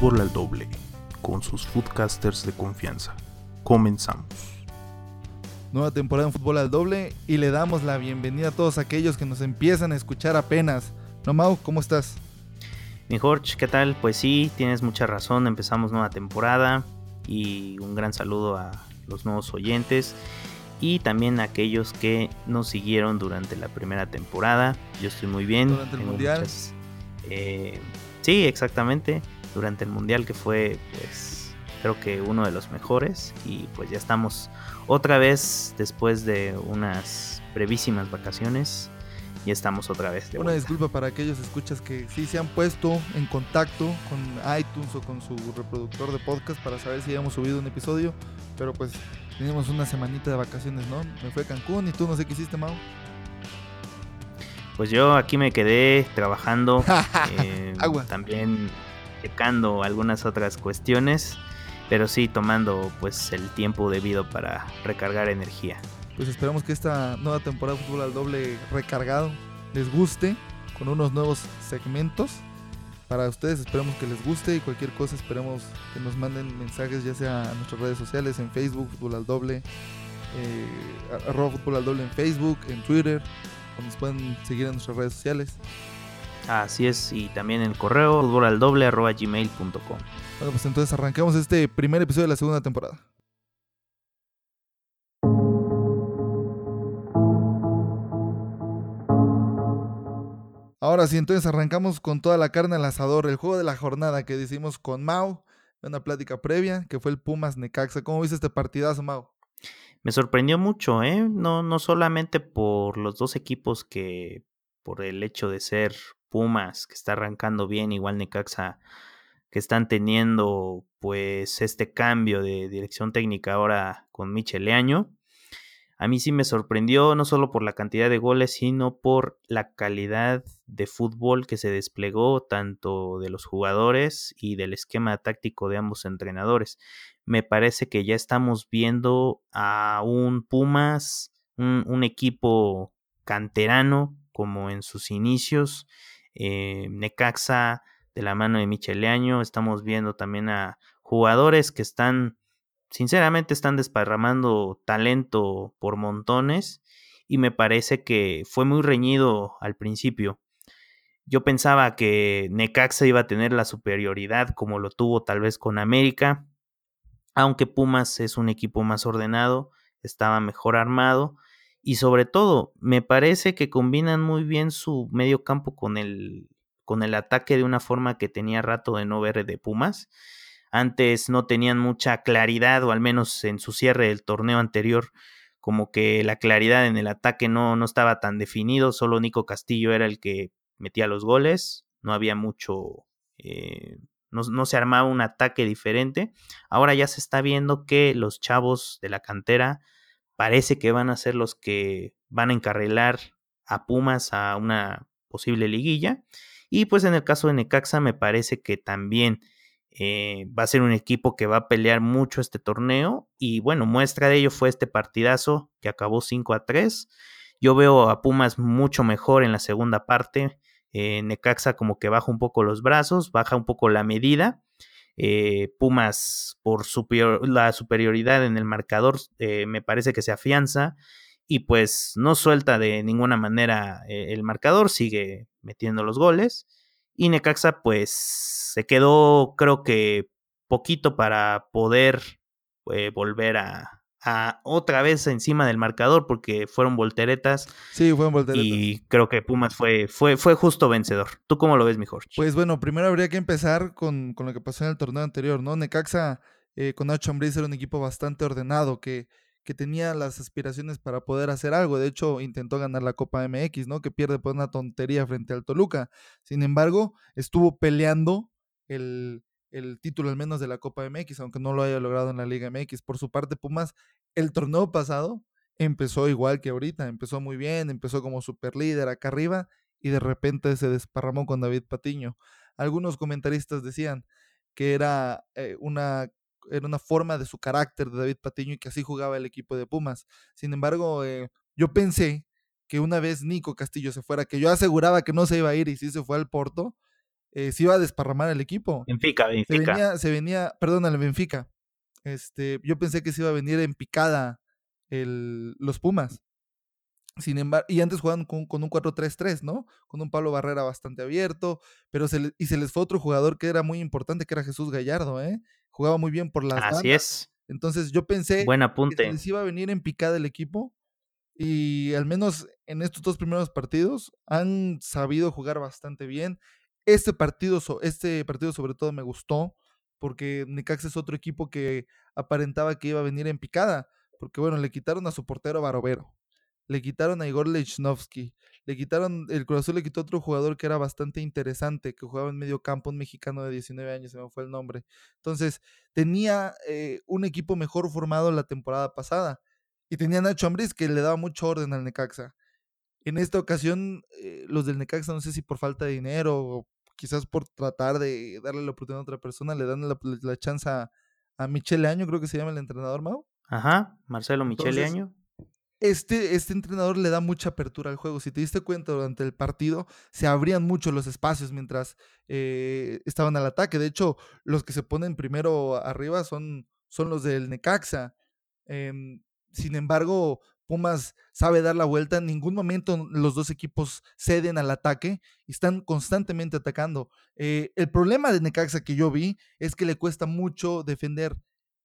Fútbol al Doble, con sus foodcasters de confianza. Comenzamos. Nueva temporada en Fútbol al Doble y le damos la bienvenida a todos aquellos que nos empiezan a escuchar apenas. No, Mau, ¿cómo estás? Mi Jorge, ¿qué tal? Pues sí, tienes mucha razón, empezamos nueva temporada y un gran saludo a los nuevos oyentes y también a aquellos que nos siguieron durante la primera temporada. Yo estoy muy bien. Durante el Mundial. eh, sí, exactamente. Durante el Mundial que fue, pues, creo que uno de los mejores. Y pues ya estamos otra vez después de unas brevísimas vacaciones. Y estamos otra vez. De Una disculpa para aquellos escuchas que sí se han puesto en contacto con iTunes o con su reproductor de podcast para saber si hemos subido un episodio. Pero pues teníamos una semanita de vacaciones, ¿no? Me fue a Cancún y tú no sé qué hiciste, Mau. Pues yo aquí me quedé trabajando, eh, Agua. también checando algunas otras cuestiones, pero sí tomando pues el tiempo debido para recargar energía. Pues esperamos que esta nueva temporada de Fútbol al Doble recargado les guste con unos nuevos segmentos. Para ustedes esperemos que les guste y cualquier cosa esperemos que nos manden mensajes ya sea a nuestras redes sociales en Facebook, Fútbol al Doble, eh, arroba Fútbol al Doble en Facebook, en Twitter, o nos pueden seguir en nuestras redes sociales. Así es, y también el correo futbolaldoble.gmail.com. Bueno, pues entonces arrancamos este primer episodio de la segunda temporada. Ahora sí, entonces arrancamos con toda la carne al asador, el juego de la jornada que decimos con Mau, una plática previa, que fue el Pumas Necaxa. ¿Cómo viste este partidazo, Mau? Me sorprendió mucho, ¿eh? No, no solamente por los dos equipos que, por el hecho de ser Pumas, que está arrancando bien, igual Necaxa, que están teniendo pues este cambio de dirección técnica ahora con Michel Leaño. A mí sí me sorprendió, no solo por la cantidad de goles, sino por la calidad de fútbol que se desplegó, tanto de los jugadores y del esquema táctico de ambos entrenadores me parece que ya estamos viendo a un Pumas, un equipo canterano como en sus inicios, eh, Necaxa de la mano de Micheleaño, estamos viendo también a jugadores que están, sinceramente están desparramando talento por montones y me parece que fue muy reñido al principio. Yo pensaba que Necaxa iba a tener la superioridad como lo tuvo tal vez con América, aunque Pumas es un equipo más ordenado, estaba mejor armado y sobre todo me parece que combinan muy bien su medio campo con el, con el ataque de una forma que tenía rato de no ver de Pumas. Antes no tenían mucha claridad o al menos en su cierre del torneo anterior como que la claridad en el ataque no, no estaba tan definido, solo Nico Castillo era el que metía los goles, no había mucho... Eh, no, no, se armaba un ataque diferente. Ahora ya se está viendo que los chavos de la cantera parece que van a ser los que van a encarrilar a Pumas a una posible liguilla. Y pues en el caso de Necaxa me parece que también eh, va a ser un equipo que va a pelear mucho este torneo. Y bueno, muestra de ello fue este partidazo que acabó 5 a 3. Yo veo a Pumas mucho mejor en la segunda parte. Eh, Necaxa como que baja un poco los brazos, baja un poco la medida. Eh, Pumas por la superioridad en el marcador eh, me parece que se afianza y pues no suelta de ninguna manera eh, el marcador, sigue metiendo los goles. Y Necaxa pues se quedó creo que poquito para poder volver a, a otra vez encima del marcador porque fueron volteretas. Sí, fueron volteretas. Y creo que Pumas fue, fue, fue justo vencedor. ¿Tú cómo lo ves, mi Jorge? Pues bueno, primero habría que empezar con, con lo que pasó en el torneo anterior, ¿no? Necaxa eh, con Nacho Ambriz era un equipo bastante ordenado que, que tenía las aspiraciones para poder hacer algo. De hecho, intentó ganar la Copa MX, ¿no? Que pierde por una tontería frente al Toluca. Sin embargo, estuvo peleando el, el título al menos de la Copa MX, aunque no lo haya logrado en la Liga MX. Por su parte, Pumas, el torneo pasado empezó igual que ahorita, empezó muy bien, empezó como super líder acá arriba y de repente se desparramó con David Patiño. Algunos comentaristas decían que era eh, una era una forma de su carácter de David Patiño y que así jugaba el equipo de Pumas. Sin embargo, eh, yo pensé que una vez Nico Castillo se fuera, que yo aseguraba que no se iba a ir y sí se fue al Porto, eh, se iba a desparramar el equipo. Benfica, Se Benfica. venía, se venía, perdón, el Benfica. Este, yo pensé que se iba a venir en picada el, los Pumas. Sin embargo, y antes jugaban con, con un 4-3-3, ¿no? Con un Pablo Barrera bastante abierto, pero se le- y se les fue otro jugador que era muy importante, que era Jesús Gallardo, ¿eh? Jugaba muy bien por las Así bandas. es. Entonces yo pensé Buen que se apunte. les iba a venir en picada el equipo y al menos en estos dos primeros partidos han sabido jugar bastante bien. Este partido, este partido sobre todo me gustó porque Necaxa es otro equipo que aparentaba que iba a venir en picada, porque bueno, le quitaron a su portero Barovero, le quitaron a Igor Lechnowsky, le quitaron, el Cruz Azul le quitó otro jugador que era bastante interesante, que jugaba en medio campo, un mexicano de 19 años, se me fue el nombre. Entonces, tenía eh, un equipo mejor formado la temporada pasada. Y tenía a Nacho Ambriz que le daba mucho orden al Necaxa. En esta ocasión, eh, los del Necaxa, no sé si por falta de dinero o quizás por tratar de darle la oportunidad a otra persona, le dan la, la chance a, a Michele Año, creo que se llama el entrenador, Mau. Ajá, Marcelo Michele Entonces, Año. Este, este entrenador le da mucha apertura al juego. Si te diste cuenta durante el partido, se abrían mucho los espacios mientras eh, estaban al ataque. De hecho, los que se ponen primero arriba son, son los del Necaxa. Em, sin embargo, Pumas sabe dar la vuelta. En ningún momento los dos equipos ceden al ataque y están constantemente atacando. Eh, el problema de Necaxa que yo vi es que le cuesta mucho defender.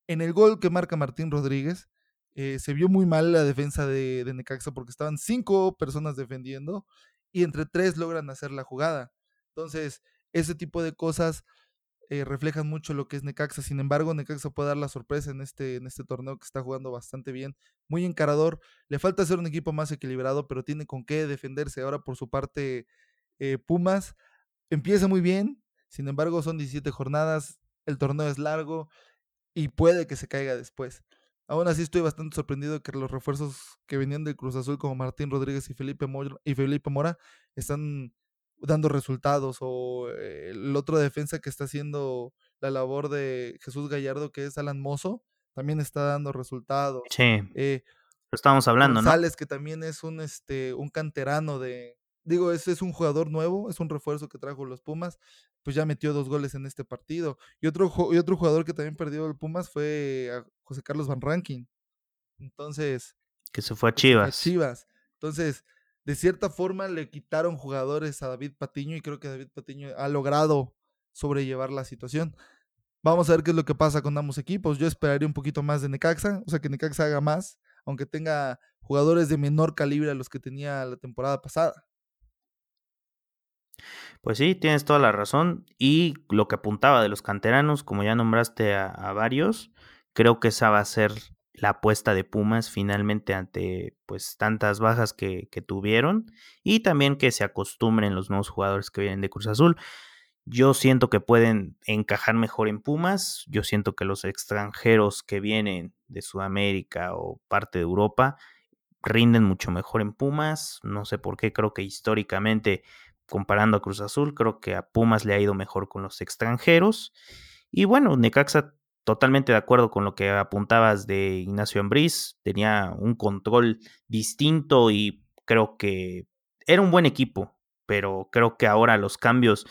En el gol que marca Martín Rodríguez, eh, se vio muy mal la defensa de, de Necaxa porque estaban cinco personas defendiendo y entre tres logran hacer la jugada. Entonces, ese tipo de cosas eh, reflejan mucho lo que es Necaxa. Sin embargo, Necaxa puede dar la sorpresa en este, en este torneo que está jugando bastante bien, muy encarador. Le falta ser un equipo más equilibrado, pero tiene con qué defenderse. Ahora, por su parte, eh, Pumas empieza muy bien. Sin embargo, son 17 jornadas, el torneo es largo y puede que se caiga después. Aún así estoy bastante sorprendido que los refuerzos que venían del Cruz Azul como Martín Rodríguez y Felipe y Felipe Mora están dando resultados o eh, el otro defensa que está haciendo la labor de Jesús Gallardo que es Alan Mozo también está dando resultados. Sí, Eh, lo estábamos hablando, ¿no? González que también es un este un canterano de digo, ese es un jugador nuevo, es un refuerzo que trajo los Pumas, pues ya metió dos goles en este partido. Y otro, y otro jugador que también perdió el Pumas fue a José Carlos Van Rankin. Entonces, Que se fue a que se fue a Chivas. Chivas. Entonces, de cierta forma le quitaron jugadores a David Patiño y creo que David Patiño ha logrado sobrellevar la situación. Vamos a ver qué es lo que pasa con ambos equipos. Yo esperaría un poquito más de Necaxa, o sea, que Necaxa haga más, aunque tenga jugadores de menor calibre a los que tenía la temporada pasada. Pues sí, tienes toda la razón. Y lo que apuntaba de los canteranos, como ya nombraste a, a varios, creo que esa va a ser la apuesta de Pumas finalmente ante pues tantas bajas que, que tuvieron y también que se acostumbren los nuevos jugadores que vienen de Cruz Azul. Yo siento que pueden encajar mejor en Pumas. Yo siento que los extranjeros que vienen de Sudamérica o parte de Europa rinden mucho mejor en Pumas. No sé por qué, creo que históricamente, comparando a Cruz Azul, creo que a Pumas le ha ido mejor con los extranjeros. Y bueno, Necaxa, totalmente de acuerdo con lo que apuntabas de Ignacio Ambriz, tenía un control distinto y creo que era un buen equipo, pero creo que ahora los cambios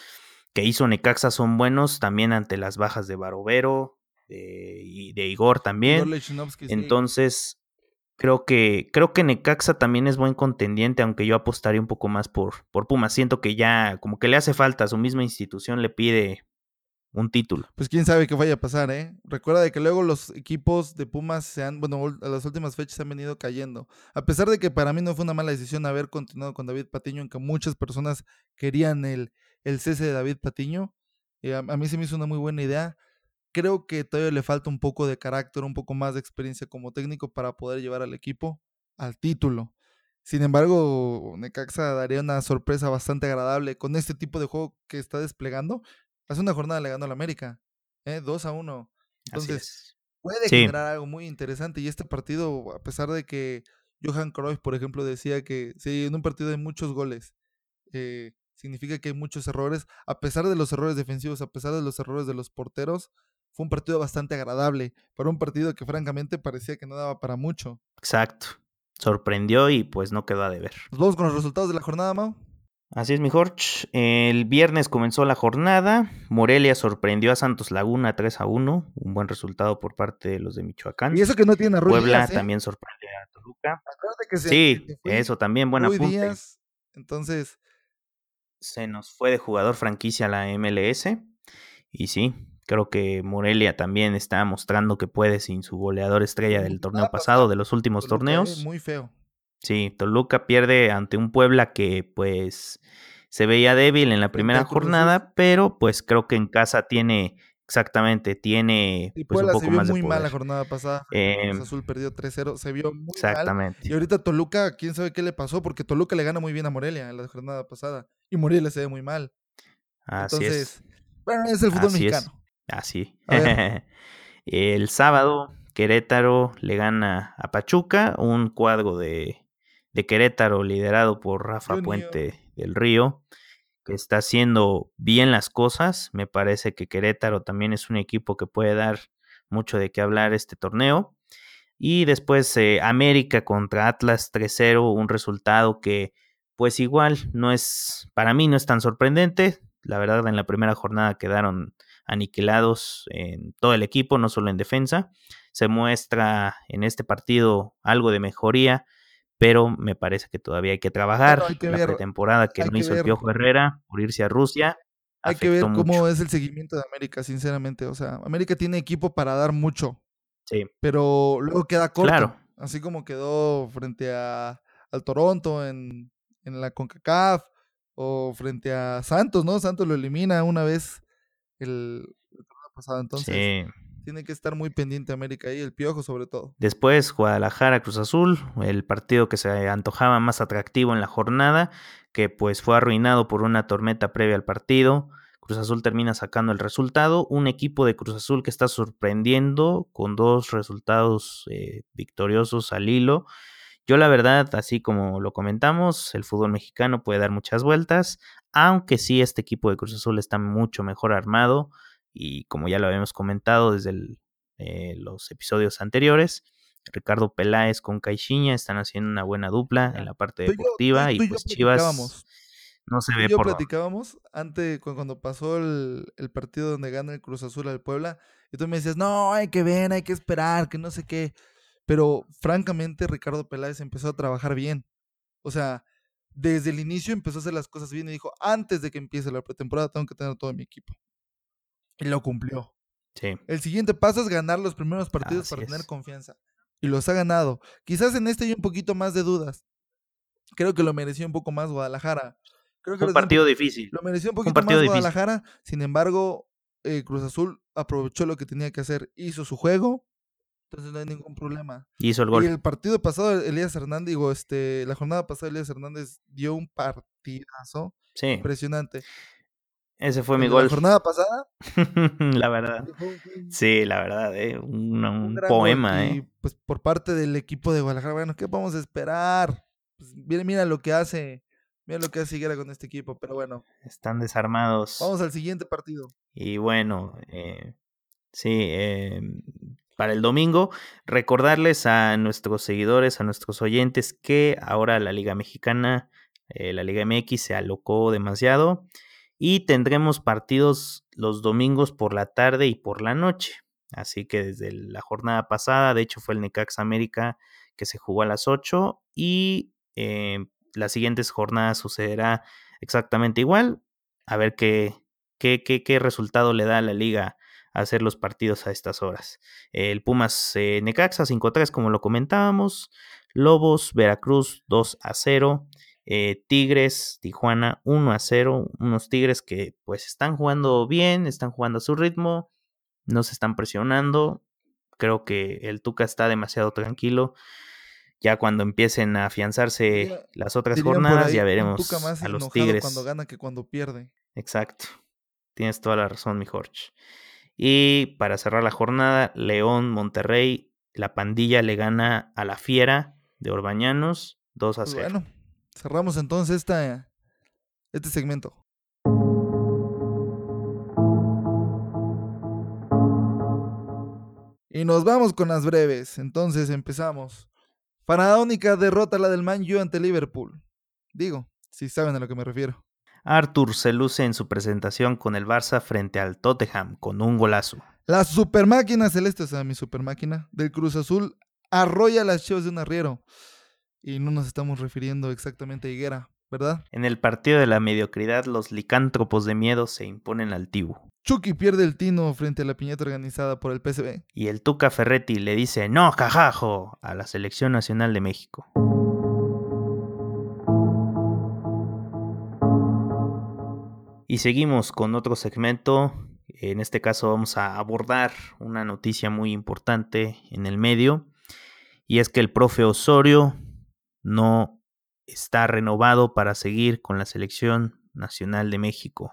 que hizo Necaxa son buenos también ante las bajas de Barovero de, y de Igor también. Entonces, creo que, creo que Necaxa también es buen contendiente, aunque yo apostaría un poco más por, por Pumas. Siento que ya, como que le hace falta, su misma institución le pide un título. Pues quién sabe qué vaya a pasar, ¿eh? Recuerda de que luego los equipos de Pumas se han, bueno, a las últimas fechas se han venido cayendo. A pesar de que para mí no fue una mala decisión haber continuado con David Patiño, aunque muchas personas querían el, el cese de David Patiño, eh, a, a mí se me hizo una muy buena idea. Creo que todavía le falta un poco de carácter, un poco más de experiencia como técnico para poder llevar al equipo al título. Sin embargo, Necaxa daría una sorpresa bastante agradable con este tipo de juego que está desplegando. Hace una jornada le ganó al América, ¿eh? 2 a 1. Así Entonces, es. puede Sí. generar algo muy interesante. Y este partido, a pesar de que Johan Cruyff, por ejemplo, decía que si en un partido hay muchos goles, eh, significa que hay muchos errores. A pesar de los errores defensivos, a pesar de los errores de los porteros, fue un partido bastante agradable. Para un partido que francamente parecía que no daba para mucho. Exacto. Sorprendió y pues no quedó a deber. Nos vamos con los resultados de la jornada, Mau. Así es, mi Jorge. El viernes comenzó la jornada. Morelia sorprendió a Santos Laguna 3 a 1. Un buen resultado por parte de los de Michoacán. Y eso que no tiene a Rui Puebla Díaz, ¿eh? también sorprendió a Toluca. Acuérdate que se- Sí, eso también, buen Rui apunte. Entonces, Se nos fue de jugador franquicia la MLS. Y sí, creo que Morelia también está mostrando que puede sin su goleador estrella del torneo pasado, de los últimos eh, torneos. muy feo. Sí, Toluca pierde ante un Puebla que pues se veía débil en la primera jornada, pero pues creo que en casa tiene, exactamente, tiene Y pues un Puebla se poco vio más muy de mal la jornada pasada. Em, Azul perdió 3-0, se vio muy mal. Exactamente. Y ahorita Toluca, quién sabe qué le pasó, porque Toluca le gana muy bien a Morelia en la jornada pasada. Y Morelia se ve muy mal. Así Entonces, es. bueno, es el fútbol Así es. mexicano. Así. El sábado, Querétaro le gana a Pachuca, un cuadro de, de Querétaro liderado por Rafa Junior. Puente del Río, que está haciendo bien las cosas. Me parece que Querétaro también es un equipo que puede dar mucho de qué hablar este torneo. Y después eh, América contra Atlas 3-0, un resultado que pues igual no es, para mí no es tan sorprendente. La verdad en la primera jornada quedaron aniquilados en todo el equipo, no solo en defensa. Se muestra en este partido algo de mejoría, pero me parece que todavía hay que trabajar. Hay que la ver- pretemporada que no que hizo el Piojo Herrera por irse a Rusia. Hay que ver cómo mucho. es el seguimiento de América, sinceramente. O sea, América tiene equipo para dar mucho, Sí, pero luego queda corto. Claro. Así como quedó frente a, al Toronto en, en la CONCACAF o frente a Santos, ¿no? Santos lo elimina una vez el, el pasado. Entonces, sí. Tiene que estar muy pendiente América ahí, el Piojo sobre todo. Después Guadalajara Cruz Azul, el partido que se antojaba más atractivo en la jornada, que pues fue arruinado por una tormenta previa al partido. Cruz Azul termina sacando el resultado. Un equipo de Cruz Azul que está sorprendiendo con dos resultados eh, victoriosos al hilo. Yo la verdad, así como lo comentamos, el fútbol mexicano puede dar muchas vueltas, aunque sí este equipo de Cruz Azul está mucho mejor armado y como ya lo habíamos comentado desde el, eh, los episodios anteriores, Ricardo Peláez con Caixinha están haciendo una buena dupla en la parte Tú y yo- deportiva y pues Chivas no se ve yo por platicábamos antes, cu- cuando pasó el, el partido donde gana el Cruz Azul al Puebla, y tú me decías, no, hay que ver, hay que esperar, que no sé qué. Pero francamente, Ricardo Peláez empezó a trabajar bien. O sea, desde el inicio empezó a hacer las cosas bien y dijo, antes de que empiece la pretemporada tengo que tener todo mi equipo. Y lo cumplió. Sí, El siguiente paso es ganar los primeros partidos Así para tener confianza. Y los ha ganado. Quizás en este hay un poquito más de dudas. Creo que lo mereció un poco más Guadalajara. Creo que un partido difícil. lo mereció un poquito partido más difícil. Guadalajara. Sin embargo, eh, Cruz Azul aprovechó lo que tenía que hacer. Hizo su juego. Entonces no hay ningún problema. Hizo el Y gol. el partido pasado, Elías Hernández, digo, este, la jornada pasada, Elías Hernández dio un partidazo Sí, impresionante. Ese fue mi gol. La jornada pasada, la verdad. Sí, la verdad, eh, un, un poema, Y eh. pues por parte del equipo de Guadalajara, bueno, ¿qué vamos a esperar? Pues, mira, mira lo que hace, mira lo que hace Higuera con este equipo, pero bueno, Están desarmados. vamos al siguiente partido. Y bueno, eh, sí, eh, para el domingo, recordarles a nuestros seguidores, a nuestros oyentes, que ahora la Liga Mexicana, eh, la Liga MX se alocó demasiado y tendremos partidos los domingos por la tarde y por la noche. Así que desde la jornada pasada, de hecho fue el Necaxa América que se jugó a las 8 y eh, las siguientes jornadas sucederá exactamente igual. A ver qué, qué, qué, qué resultado le da a la liga hacer los partidos a estas horas. El Pumas eh, Necaxa 5-3 como lo comentábamos. Lobos Veracruz 2 a 0. Eh, Tigres Tijuana 1 a 0. Unos Tigres que pues están jugando bien, están jugando a su ritmo, no se están presionando. Creo que el Tuca está demasiado tranquilo. Ya cuando empiecen a afianzarse Diría- las otras jornadas, ahí, ya veremos Tuca más a los Tigres. cuando gana que cuando pierde. Exacto. Tienes toda la razón, mi Jorge. Y para cerrar la jornada, León, Monterrey, la pandilla le gana a la Fiera de Orbañanos 2 a Pues 0. bueno, cerramos entonces esta, este segmento. Y nos vamos con las breves. Entonces empezamos. Faraónica derrota la del Man U ante Liverpool. Digo, si saben a lo que me refiero. Arthur se luce en su presentación con el Barça frente al Tottenham con un golazo. La super máquina celeste, o sea, mi super máquina del Cruz Azul, arrolla las chivas de un arriero. Y no nos estamos refiriendo exactamente a Higuera, ¿verdad? En el partido de la mediocridad, los licántropos de miedo se imponen al Tibu. Chucky pierde el tino frente a la piñata organizada por el PSV. Y el Tuca Ferretti le dice no, cajajo, a la Selección Nacional de México. Y seguimos con otro segmento. En este caso vamos a abordar una noticia muy importante en el medio. Y es que el profe Osorio no está renovado para seguir con la selección nacional de México.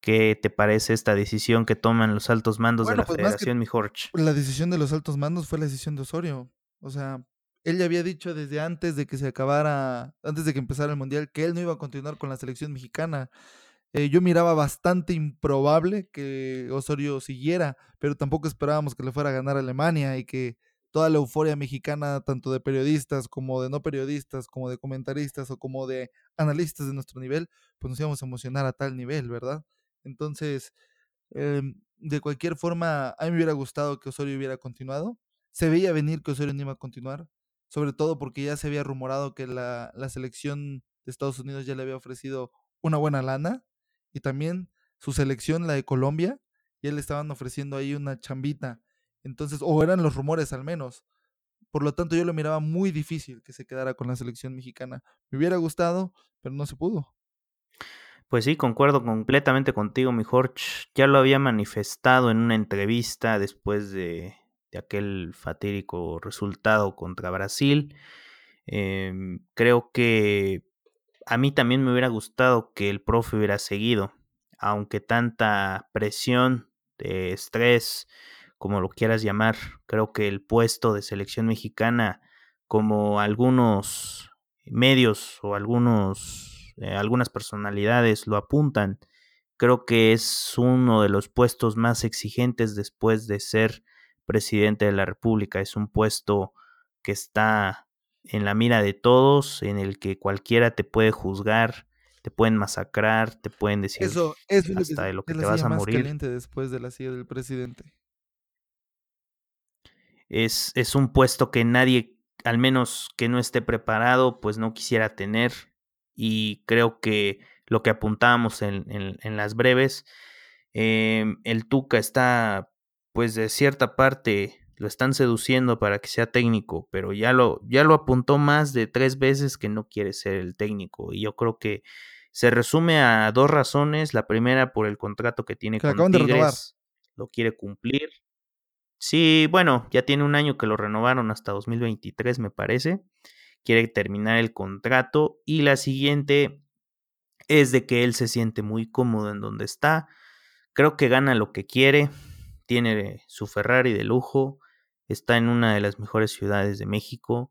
¿Qué te parece esta decisión que toman los altos mandos de la pues, Federación, mi Jorge? La decisión de los altos mandos fue la decisión de Osorio. O sea, él ya había dicho desde antes de que se acabara, antes de que empezara el Mundial, que él no iba a continuar con la selección mexicana. Eh, yo miraba bastante improbable que Osorio siguiera, pero tampoco esperábamos que le fuera a ganar a Alemania y que toda la euforia mexicana, tanto de periodistas como de no periodistas, como de comentaristas o como de analistas de nuestro nivel, pues nos íbamos a emocionar a tal nivel, ¿verdad? Entonces, em, de cualquier forma, a mí me hubiera gustado que Osorio hubiera continuado. Se veía venir que Osorio no iba a continuar, sobre todo porque ya se había rumorado que la, la selección de Estados Unidos ya le había ofrecido una buena lana y también su selección, la de Colombia, ya le estaban ofreciendo ahí una chambita. Entonces, o eran los rumores al menos. Por lo tanto, yo lo miraba muy difícil que se quedara con la selección mexicana. Me hubiera gustado, pero no se pudo. Pues sí, concuerdo completamente contigo, mi Jorge. Ya lo había manifestado en una entrevista después de, aquel fatídico resultado contra Brasil. Em, creo que a mí también me hubiera gustado que el profe hubiera seguido, aunque tanta presión de estrés, como lo quieras llamar, creo que el puesto de selección mexicana, como algunos medios o algunos, eh, algunas personalidades lo apuntan, creo que es uno de los puestos más exigentes después de ser presidente de la República. Es un puesto que está en la mira de todos, en el que cualquiera te puede juzgar, te pueden masacrar, te pueden decir eso, es hasta de lo que te vas a morir. después de la silla del presidente. Es, es un puesto que nadie, al menos que no esté preparado, pues no quisiera tener. Y creo que lo que apuntábamos en, en, las breves, em, el Tuca está, pues de cierta parte, lo están seduciendo para que sea técnico, pero ya lo, ya lo apuntó más de tres veces que no quiere ser el técnico. Y yo creo que se resume a dos razones. La primera por el contrato que tiene con Tigres, lo quiere cumplir. Sí, bueno, ya tiene un año que lo renovaron hasta 2023, me parece. Quiere terminar el contrato. Y la siguiente es de que él se siente muy cómodo en donde está. Creo que gana lo que quiere. Tiene su Ferrari de lujo está en una de las mejores ciudades de México,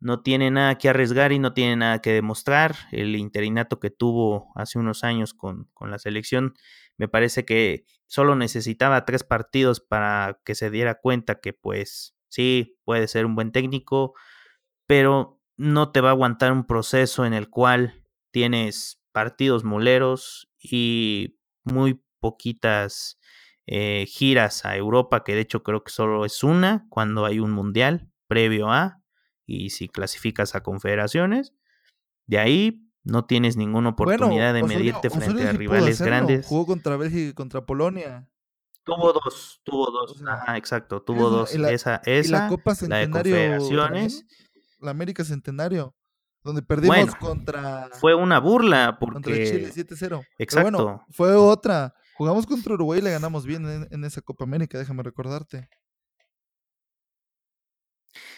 no tiene nada que arriesgar y no tiene nada que demostrar. El interinato que tuvo hace unos años con, con, la selección, me parece que solo necesitaba tres partidos para que se diera cuenta que pues sí, puede ser un buen técnico, pero no te va a aguantar un proceso en el cual tienes partidos moleros y muy poquitas eh, giras a Europa, que de hecho creo que solo es una cuando hay un mundial previo a, y si clasificas a confederaciones, de ahí no tienes ninguna oportunidad de medirte frente a rivales grandes. Jugó contra Bélgica y contra Polonia. Tuvo dos, tuvo dos, exacto, tuvo dos. esa, esa, la, Copa Centenario, de Confederaciones. La América Centenario donde perdimos contra. Fue una burla porque. Contra Chile 7-0. Exacto. bueno, fue otra. Jugamos contra Uruguay y le ganamos bien en, esa Copa América, déjame recordarte.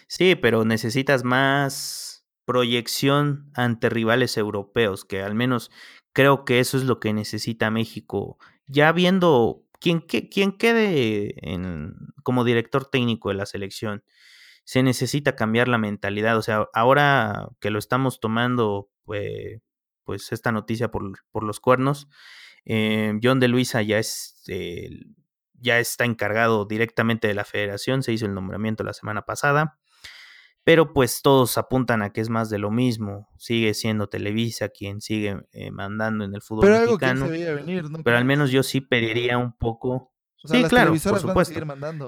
Sí, pero necesitas más proyección ante rivales europeos, que al menos creo que eso es lo que necesita México. Ya viendo quién, quién quede como director técnico de la selección, se necesita cambiar la mentalidad. O sea, ahora que lo estamos tomando, pues, pues esta noticia por, por los cuernos, eh, John de Luisa ya, es, ya está encargado directamente de la federación, se hizo el nombramiento la semana pasada, pero pues todos apuntan a que es más de lo mismo. Sigue siendo Televisa quien sigue eh, mandando en el fútbol Pero algo que se veía venir, ¿no? Pero al menos yo sí pediría un poco. O sea, sí, claro, por supuesto.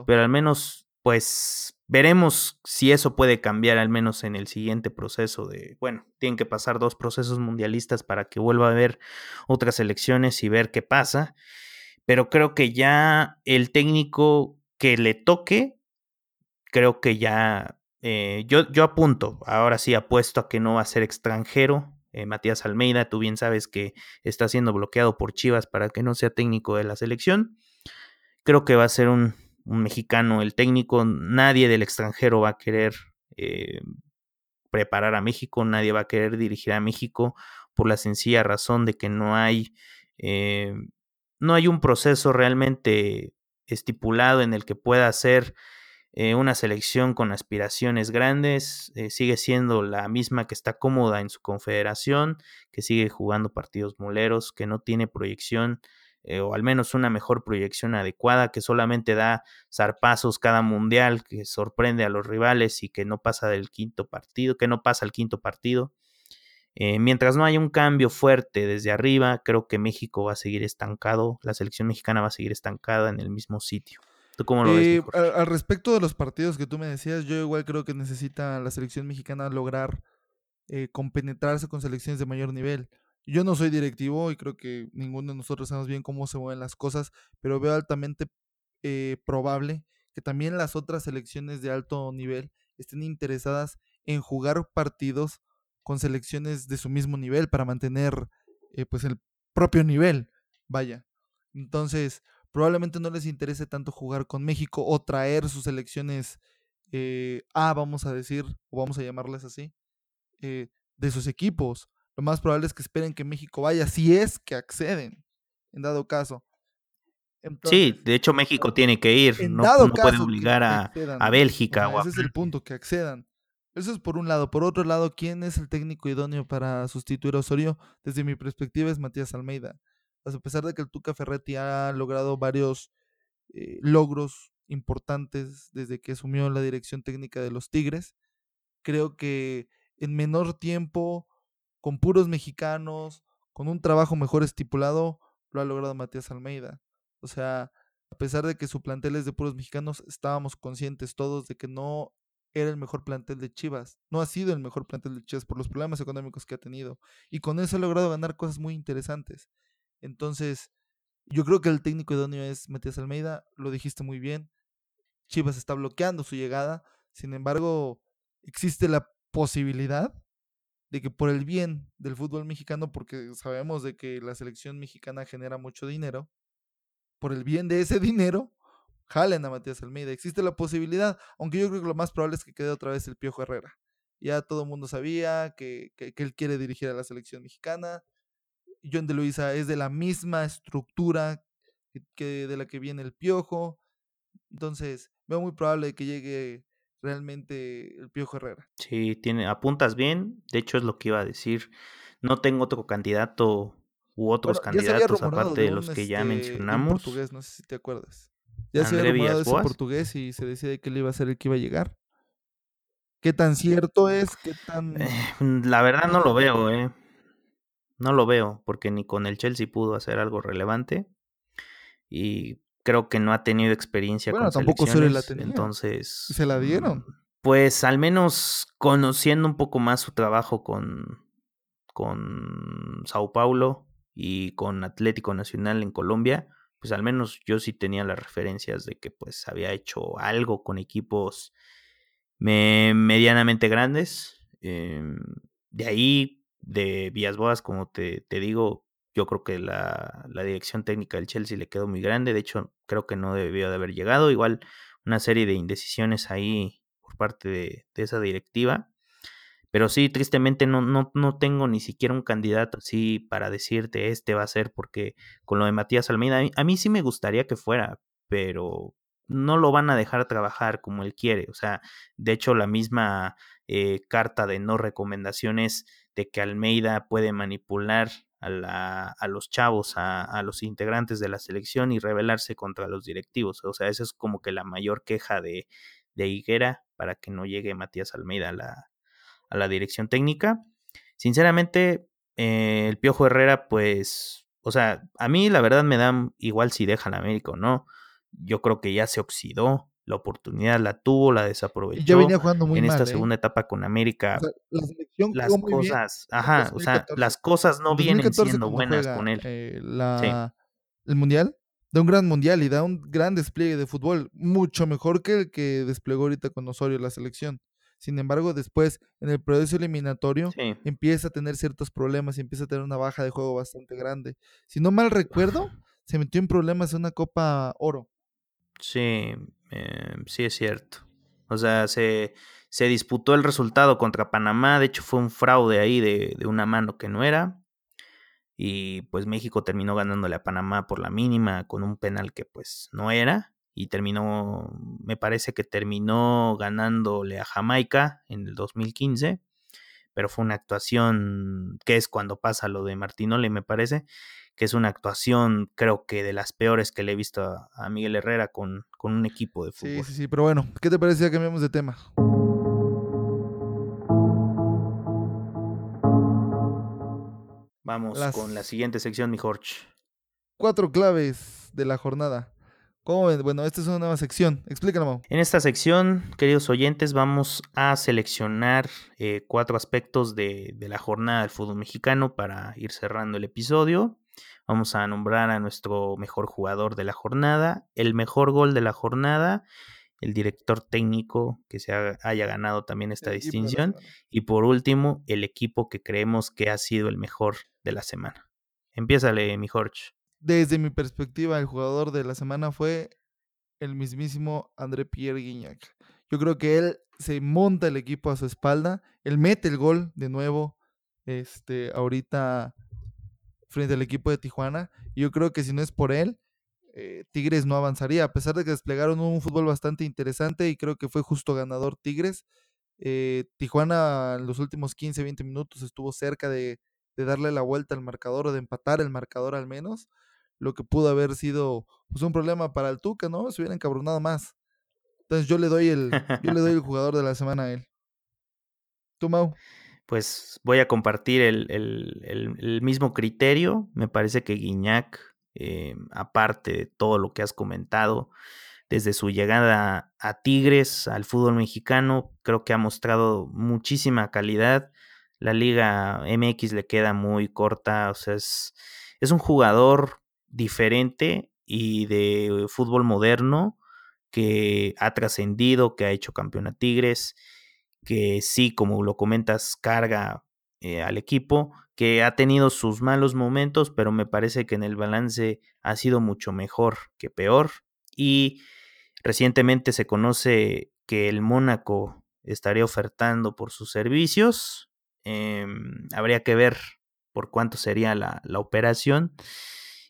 Pero al menos, pues, veremos si eso puede cambiar, al menos en el siguiente proceso de. Bueno, tienen que pasar dos procesos mundialistas para que vuelva a haber otras elecciones y ver qué pasa. Pero creo que ya el técnico que le toque, creo que ya eh, yo, yo apunto, ahora sí apuesto a que no va a ser extranjero. Eh, Matías Almeida, tú bien sabes que está siendo bloqueado por Chivas para que no sea técnico de la selección. Creo que va a ser un, mexicano el técnico. Nadie del extranjero va a querer eh, preparar a México, nadie va a querer dirigir a México por la sencilla razón de que no hay, eh, no hay un proceso realmente estipulado en el que pueda ser eh, una selección con aspiraciones grandes, eh, sigue siendo la misma que está cómoda en su confederación, que sigue jugando partidos moleros, que no tiene proyección eh, o al menos una mejor proyección adecuada, que solamente da zarpazos cada mundial, que sorprende a los rivales y que no pasa del quinto partido, que no pasa el quinto partido. Mientras no haya un cambio fuerte desde arriba, creo que México va a seguir estancado, la selección mexicana va a seguir estancada en el mismo sitio. ¿Tú cómo lo? Eh, al respecto de los partidos que tú me decías, yo igual creo que necesita la selección mexicana lograr eh, compenetrarse con selecciones de mayor nivel. Yo no soy directivo y creo que ninguno de nosotros sabemos bien cómo se mueven las cosas, pero veo altamente eh, probable que también las otras selecciones de alto nivel estén interesadas en jugar partidos con selecciones de su mismo nivel para mantener eh, pues el propio nivel, vaya. Entonces, probablemente no les interese tanto jugar con México o traer sus selecciones eh, A, vamos a decir, o vamos a llamarles así, eh, de sus equipos. Lo más probable es que esperen que México vaya, si es que acceden, en dado caso. Sí, de hecho México tiene que ir, no, no puede obligar a, a. Bélgica O sea, o a ese es el punto, que accedan. Eso es por un lado. Por otro lado, ¿quién es el técnico idóneo para sustituir a Osorio? Desde mi perspectiva es Matías Almeida. A pesar de que el Tuca Ferretti ha logrado varios eh, logros importantes desde que asumió la dirección técnica de los Tigres, creo que en menor tiempo, con puros mexicanos, con un trabajo mejor estipulado, lo ha logrado Matías Almeida. O sea, a pesar de que su plantel es de puros mexicanos, estábamos conscientes todos de que no era el mejor plantel de Chivas. No ha sido el mejor plantel de Chivas por los problemas económicos que ha tenido. Y con eso ha logrado ganar cosas muy interesantes. Entonces, yo creo que el técnico idóneo es Matías Almeida. Lo dijiste muy bien. Chivas está bloqueando su llegada. Sin embargo, existe la posibilidad de que por el bien del fútbol mexicano, porque sabemos de que la selección mexicana genera mucho dinero, por el bien de ese dinero, jalen a Matías Almeida. Existe la posibilidad, aunque yo creo que lo más probable es que quede otra vez el Piojo Herrera. Ya todo el mundo sabía que, que, que él quiere dirigir a la selección mexicana. John de Luisa es de la misma estructura que, que de la que viene el Piojo. Entonces, veo muy probable que llegue realmente el Piojo Herrera. Sí, tiene, apuntas bien, de hecho es lo que iba a decir. No tengo otro candidato u otros Bueno, se candidatos aparte de los que ya este, mencionamos. portugués, no sé si te acuerdas. Ya se André había rumorado ese portugués y se decía de que él iba a ser el que iba a llegar. ¿Qué tan cierto es? ¿Qué tan...? Eh, la verdad no lo veo, eh. No lo veo, porque ni con el Chelsea pudo hacer algo relevante. Y creo que no ha tenido experiencia Bueno, con tampoco Osorio la selecciones. tenía. Entonces. ¿Y se la dieron? mm, Pues al menos conociendo un poco más su trabajo con, con Sao Paulo y con Atlético Nacional en Colombia, pues al menos yo sí tenía las referencias de que pues había hecho algo con equipos me- medianamente grandes. em, de ahí, de Vías Boas, como te, te digo, yo creo que la, la dirección técnica del Chelsea le quedó muy grande. De hecho, creo que no debió de haber llegado. Igual una serie de indecisiones ahí por parte de, esa directiva. Pero sí, tristemente no, no, no tengo ni siquiera un candidato así para decirte este va a ser, porque con lo de Matías Almeida, a mí, a mí sí me gustaría que fuera, pero no lo van a dejar trabajar como él quiere. O sea, de hecho, la misma eh, carta de no recomendaciones de que Almeida puede manipular a, la, a los chavos, a, a, los integrantes de la selección y rebelarse contra los directivos. O sea, esa es como que la mayor queja de, de Higuera para que no llegue Matías Almeida a la, a la dirección técnica. Sinceramente, eh, el Piojo Herrera, pues, o sea, a mí la verdad me da igual si deja la América o no. Yo creo que ya se oxidó, la oportunidad la tuvo, la desaprovechó. Ya venía jugando muy en esta mal, ¿eh? segunda etapa con América. O sea, la selección las bien. cosas, ajá, o sea, 2014. las cosas no En vienen 2014 siendo buenas juega, con él. eh, la- el mundial da un gran mundial y da un gran despliegue de fútbol, mucho mejor que el que desplegó ahorita con Osorio la selección. Sin embargo, después, en el proceso eliminatorio, Sí. empieza a tener ciertos problemas y empieza a tener una baja de juego bastante grande. Si no mal recuerdo, se metió en problemas en una Copa Oro. Sí, eh, sí es cierto. O sea, se, se disputó el resultado contra Panamá. De hecho, fue un fraude ahí de, de una mano que no era. Y pues México terminó ganándole a Panamá por la mínima con un penal que pues no era. Y terminó, me parece que terminó ganándole a Jamaica en el 2015. Pero fue una actuación que es cuando pasa lo de Martinoli, me parece que es una actuación, creo que de las peores que le he visto a, a Miguel Herrera con, con un equipo de Sí, fútbol. sí, sí, pero bueno, ¿qué te parece? Ya cambiamos de tema. Vamos Las- con la siguiente sección, mi Jorge. Cuatro claves de la jornada. ¿Cómo ven? Bueno, esta es una nueva sección. Explícalo, Mau. En esta sección, queridos oyentes, vamos a seleccionar eh, cuatro aspectos de, de la jornada del fútbol mexicano para ir cerrando el episodio. Vamos a nombrar a nuestro mejor jugador de la jornada, el mejor gol de la jornada, el director técnico que se ha- haya ganado también esta El distinción y por último, el equipo que creemos que ha sido el mejor de la semana. Empiézale, mi Jorge. Desde mi perspectiva, el jugador de la semana fue el mismísimo André Pierre Guignac. Yo creo que él se monta el equipo a su espalda, él mete el gol de nuevo, este, ahorita frente al equipo de Tijuana. Y yo creo que si no es por él, eh, Tigres no avanzaría, a pesar de que desplegaron un fútbol bastante interesante y creo que fue justo ganador Tigres. eh, Tijuana en los últimos 15, 20 minutos estuvo cerca de, de darle la vuelta al marcador o de empatar el marcador al menos, lo que pudo haber sido pues, un problema para el Tuca, ¿no? Se hubiera encabronado más. Entonces yo le doy el, yo le doy el jugador de la semana a él. ¿Tú, Mau? Pues voy a compartir el, el- el- mismo criterio. Me parece que Guiñac, eh, aparte de todo lo que has comentado, desde su llegada a Tigres, al fútbol mexicano, creo que ha mostrado muchísima calidad. La Liga MX le queda muy corta, o sea, es, es un jugador diferente y de fútbol moderno que ha trascendido, que ha hecho campeón a Tigres, que sí, como lo comentas, carga eh, al equipo, que ha tenido sus malos momentos, pero me parece que en el balance ha sido mucho mejor que peor. Y recientemente se conoce que el Mónaco estaría ofertando por sus servicios. Em, habría que ver por cuánto sería la, la operación.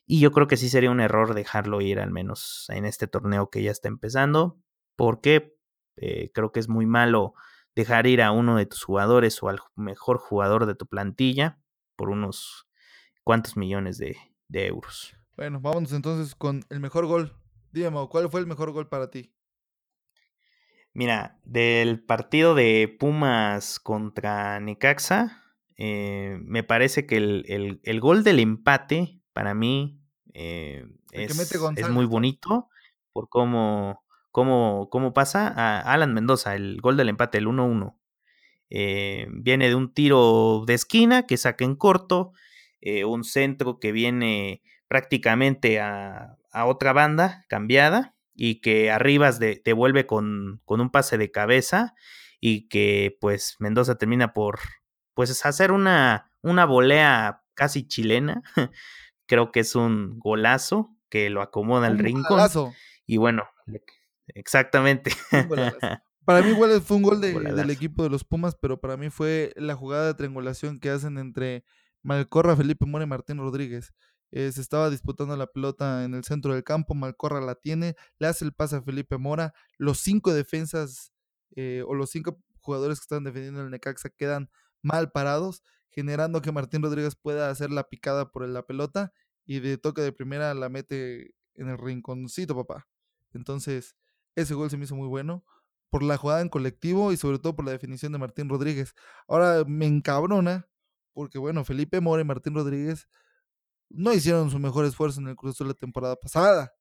Y yo creo que sí sería un error dejarlo ir, al menos en este torneo que ya está empezando, porque eh, creo que es muy malo dejar ir a uno de tus jugadores o al mejor jugador de tu plantilla por unos cuantos millones de, de euros. Bueno, vámonos entonces con el mejor gol. Dime, ¿cuál fue el mejor gol para ti? Mira, del partido de Pumas contra Necaxa, eh, me parece que el, el- el gol del empate para mí eh, es, es muy bonito por cómo, cómo, cómo pasa a Alan Mendoza, el gol del empate, el 1-1. Eh, viene de un tiro de esquina que saca en corto, eh, un centro que viene prácticamente a, a otra banda cambiada y que Arribas de- devuelve con, con un pase de cabeza y que pues Mendoza termina por pues hacer una, una volea casi chilena. Creo que es un golazo que lo acomoda al rincón. golazo, Y bueno, exactamente. Para mí igual fue un gol de- del equipo de los Pumas, pero para mí fue la jugada de triangulación que hacen entre Malcorra, Felipe Mora y Martín Rodríguez. Eh, se estaba disputando la pelota en el centro del campo, Malcorra la tiene, le hace el pase a Felipe Mora, los cinco defensas eh, o los cinco jugadores que están defendiendo el Necaxa quedan mal parados, generando que Martín Rodríguez pueda hacer la picada por la pelota y de toque de primera la mete en el rinconcito, papá. Entonces, ese gol se me hizo muy bueno por la jugada en colectivo y sobre todo por la definición de Martín Rodríguez. Ahora me encabrona porque, bueno, Felipe Mora y Martín Rodríguez no hicieron su mejor esfuerzo en el Cruz Azul la temporada pasada.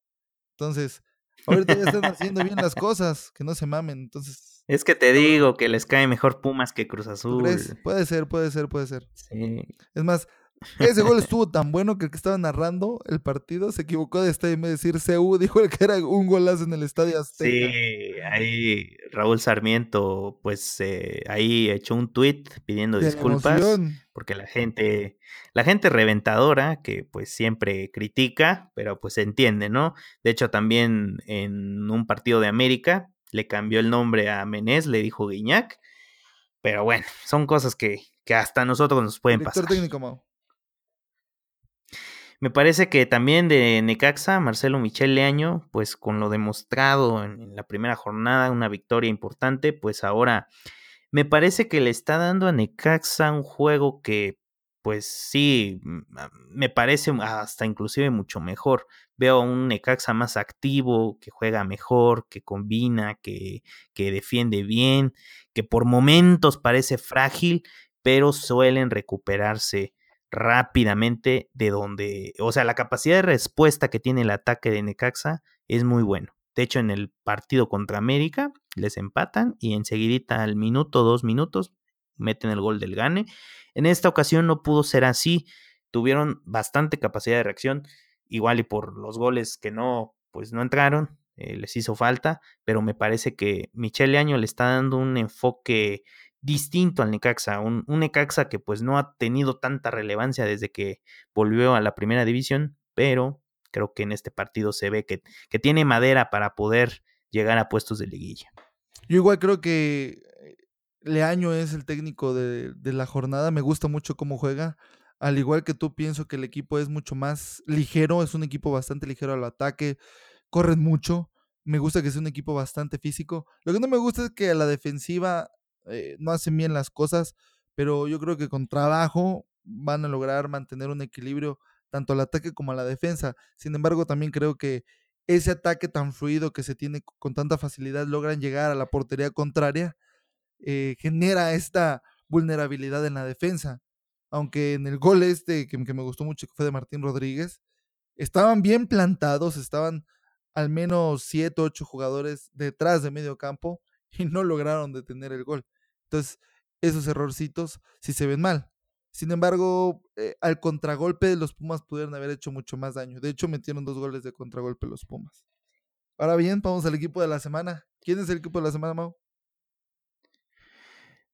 Entonces, ahorita ya están haciendo bien las cosas, que no se mamen. Entonces. Es que te digo que les cae mejor Pumas que Cruz Azul. Puede ser, puede ser, puede ser. Sí. Es más, ese gol estuvo tan bueno que el que estaba narrando el partido se equivocó de estadio en vez de decir CU, dijo el que era un golazo en el estadio Azteca. Sí, ahí Raúl Sarmiento, pues eh, ahí echó un tweet pidiendo disculpas porque la gente, la gente reventadora que pues siempre critica, pero pues se entiende, ¿no? De hecho también en un partido de América le cambió el nombre a Menés, le dijo Guiñac, pero bueno, son cosas que, que hasta nosotros nos pueden pasar. técnico, Mau. Me parece que también de Necaxa, Marcelo Michel Leaño, pues con lo demostrado en, la primera jornada, una victoria importante, pues ahora me parece que le está dando a Necaxa un juego que, pues sí, me parece hasta inclusive mucho mejor. Veo a un Necaxa más activo, que juega mejor, que combina, que, que defiende bien, que por momentos parece frágil, pero suelen recuperarse rápidamente de donde, o sea, la capacidad de respuesta que tiene el ataque de Necaxa es muy bueno. De hecho, en el partido contra América les empatan y enseguidita al minuto, dos minutos, meten el gol del gane. En esta ocasión no pudo ser así. Tuvieron bastante capacidad de reacción, igual y por los goles que no, pues no entraron, eh, les hizo falta, pero me parece que Michele Año le está dando un enfoque distinto al Necaxa, un, Necaxa que pues no ha tenido tanta relevancia desde que volvió a la primera división, pero creo que en este partido se ve que, que tiene madera para poder llegar a puestos de liguilla. Yo igual creo que eh, Leaño es el técnico de, de, la jornada, me gusta mucho cómo juega. Al igual que tú, pienso que el equipo es mucho más ligero, es un equipo bastante ligero al ataque, corren mucho, me gusta que sea un equipo bastante físico. Lo que no me gusta es que a la defensiva eh, no hacen bien las cosas, pero yo creo que con trabajo van a lograr mantener un equilibrio tanto al ataque como a la defensa. Sin embargo, también creo que ese ataque tan fluido que se tiene con tanta facilidad logran llegar a la portería contraria, eh, genera esta vulnerabilidad en la defensa. Aunque en el gol este, que, que me gustó mucho, que fue de Martín Rodríguez, estaban bien plantados, estaban al menos 7, 8 jugadores detrás de medio campo y no lograron detener el gol. Entonces, esos errorcitos sí se ven mal. Sin embargo, eh, al contragolpe los Pumas pudieron haber hecho mucho más daño. De hecho, metieron dos goles de contragolpe los Pumas. Ahora bien, vamos al equipo de la semana. ¿Quién es el equipo de la semana, Mau?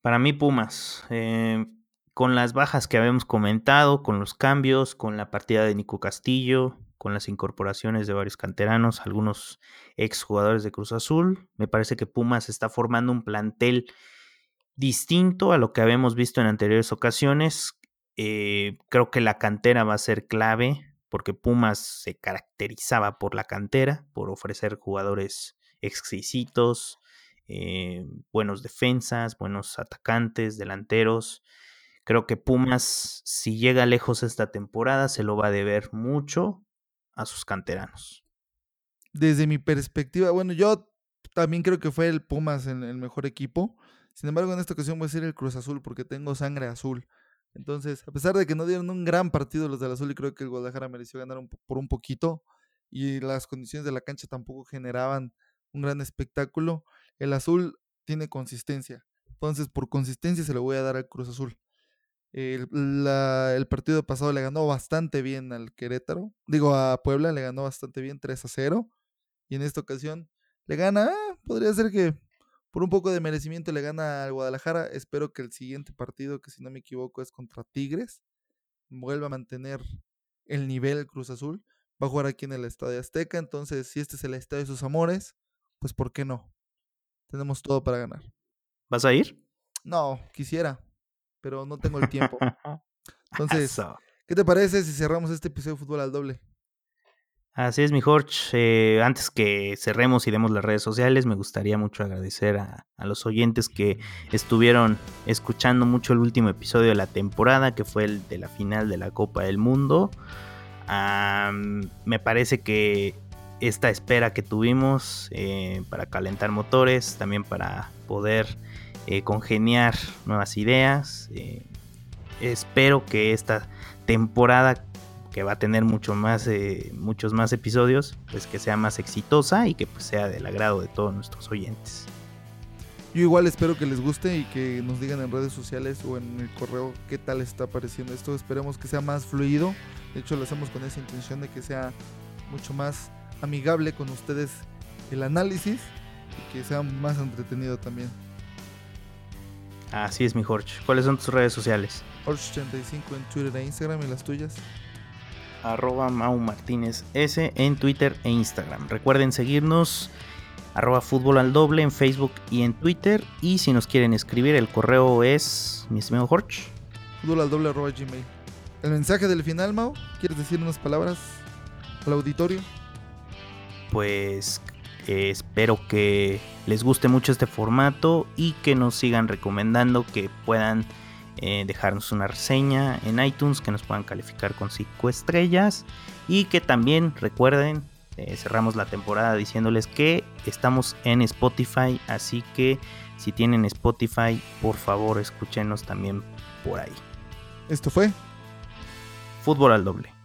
Para mí, Pumas. Eh, con las bajas que habíamos comentado, con los cambios, con la partida de Nico Castillo, con las incorporaciones de varios canteranos, algunos exjugadores de Cruz Azul, me parece que Pumas está formando un plantel distinto a lo que habíamos visto en anteriores ocasiones. Eh, creo que la cantera va a ser clave porque Pumas se caracterizaba por la cantera, por ofrecer jugadores exquisitos, eh, buenos defensas, buenos atacantes, delanteros. Creo que Pumas, si llega lejos esta temporada, se lo va a deber mucho a sus canteranos. Desde mi perspectiva, bueno, yo también creo que fue el Pumas el, mejor equipo. Sin embargo, en esta ocasión voy a ser el Cruz Azul porque tengo sangre azul. Entonces, a pesar de que no dieron un gran partido los del Azul y creo que el Guadalajara mereció ganar por un poquito y las condiciones de la cancha tampoco generaban un gran espectáculo, el Azul tiene consistencia. Entonces, por consistencia se lo voy a dar al Cruz Azul. El, el, partido pasado le ganó bastante bien al Querétaro. Digo, a Puebla le ganó bastante bien 3 a 0. Y en esta ocasión le gana, ah, podría ser que por un poco de merecimiento le gana al Guadalajara. Espero que el siguiente partido, que si no me equivoco es contra Tigres, vuelva a mantener el nivel Cruz Azul. Va a jugar aquí en el Estadio Azteca. Entonces, si este es el estadio de sus amores, pues ¿por qué no? Tenemos todo para ganar. ¿Vas a ir? No, quisiera, pero no tengo el tiempo. Entonces, ¿qué te parece si cerramos este episodio de Fútbol al Doble? Así es, mi Jorge. Eh, antes que cerremos y demos las redes sociales, me gustaría mucho agradecer a, los oyentes que estuvieron escuchando mucho el último episodio de la temporada, que fue el de la final de la Copa del Mundo. me parece que esta espera que tuvimos eh, para calentar motores, también para poder eh, congeniar nuevas ideas. Eh, espero que esta temporada que va a tener mucho más, muchos más episodios, pues que sea más exitosa y que pues, sea del agrado de todos nuestros oyentes. Yo igual espero que les guste y que nos digan en redes sociales o en el correo qué tal está pareciendo esto. Esperemos que sea más fluido. De hecho, lo hacemos con esa intención de que sea mucho más amigable con ustedes el análisis y que sea más entretenido también. Así es, mi Jorge. ¿Cuáles son tus redes sociales? Jorge85 en Twitter e Instagram y las tuyas. Arroba Mau Martínez S en Twitter e Instagram. Recuerden seguirnos arroba fútbol al doble en Facebook y en Twitter. Y si nos quieren escribir, el correo es, mi estimado Jorge. Fútbol al doble arroba gmail. El mensaje del final, Mau, ¿quieres decir unas palabras al auditorio? Pues eh, espero que les guste mucho este formato y que nos sigan recomendando que puedan eh, dejarnos una reseña en iTunes, que nos puedan calificar con 5 estrellas y que también recuerden eh, cerramos la temporada diciéndoles que estamos en Spotify, así que si tienen Spotify, por favor escúchenos también por ahí. Esto fue Fútbol al doble.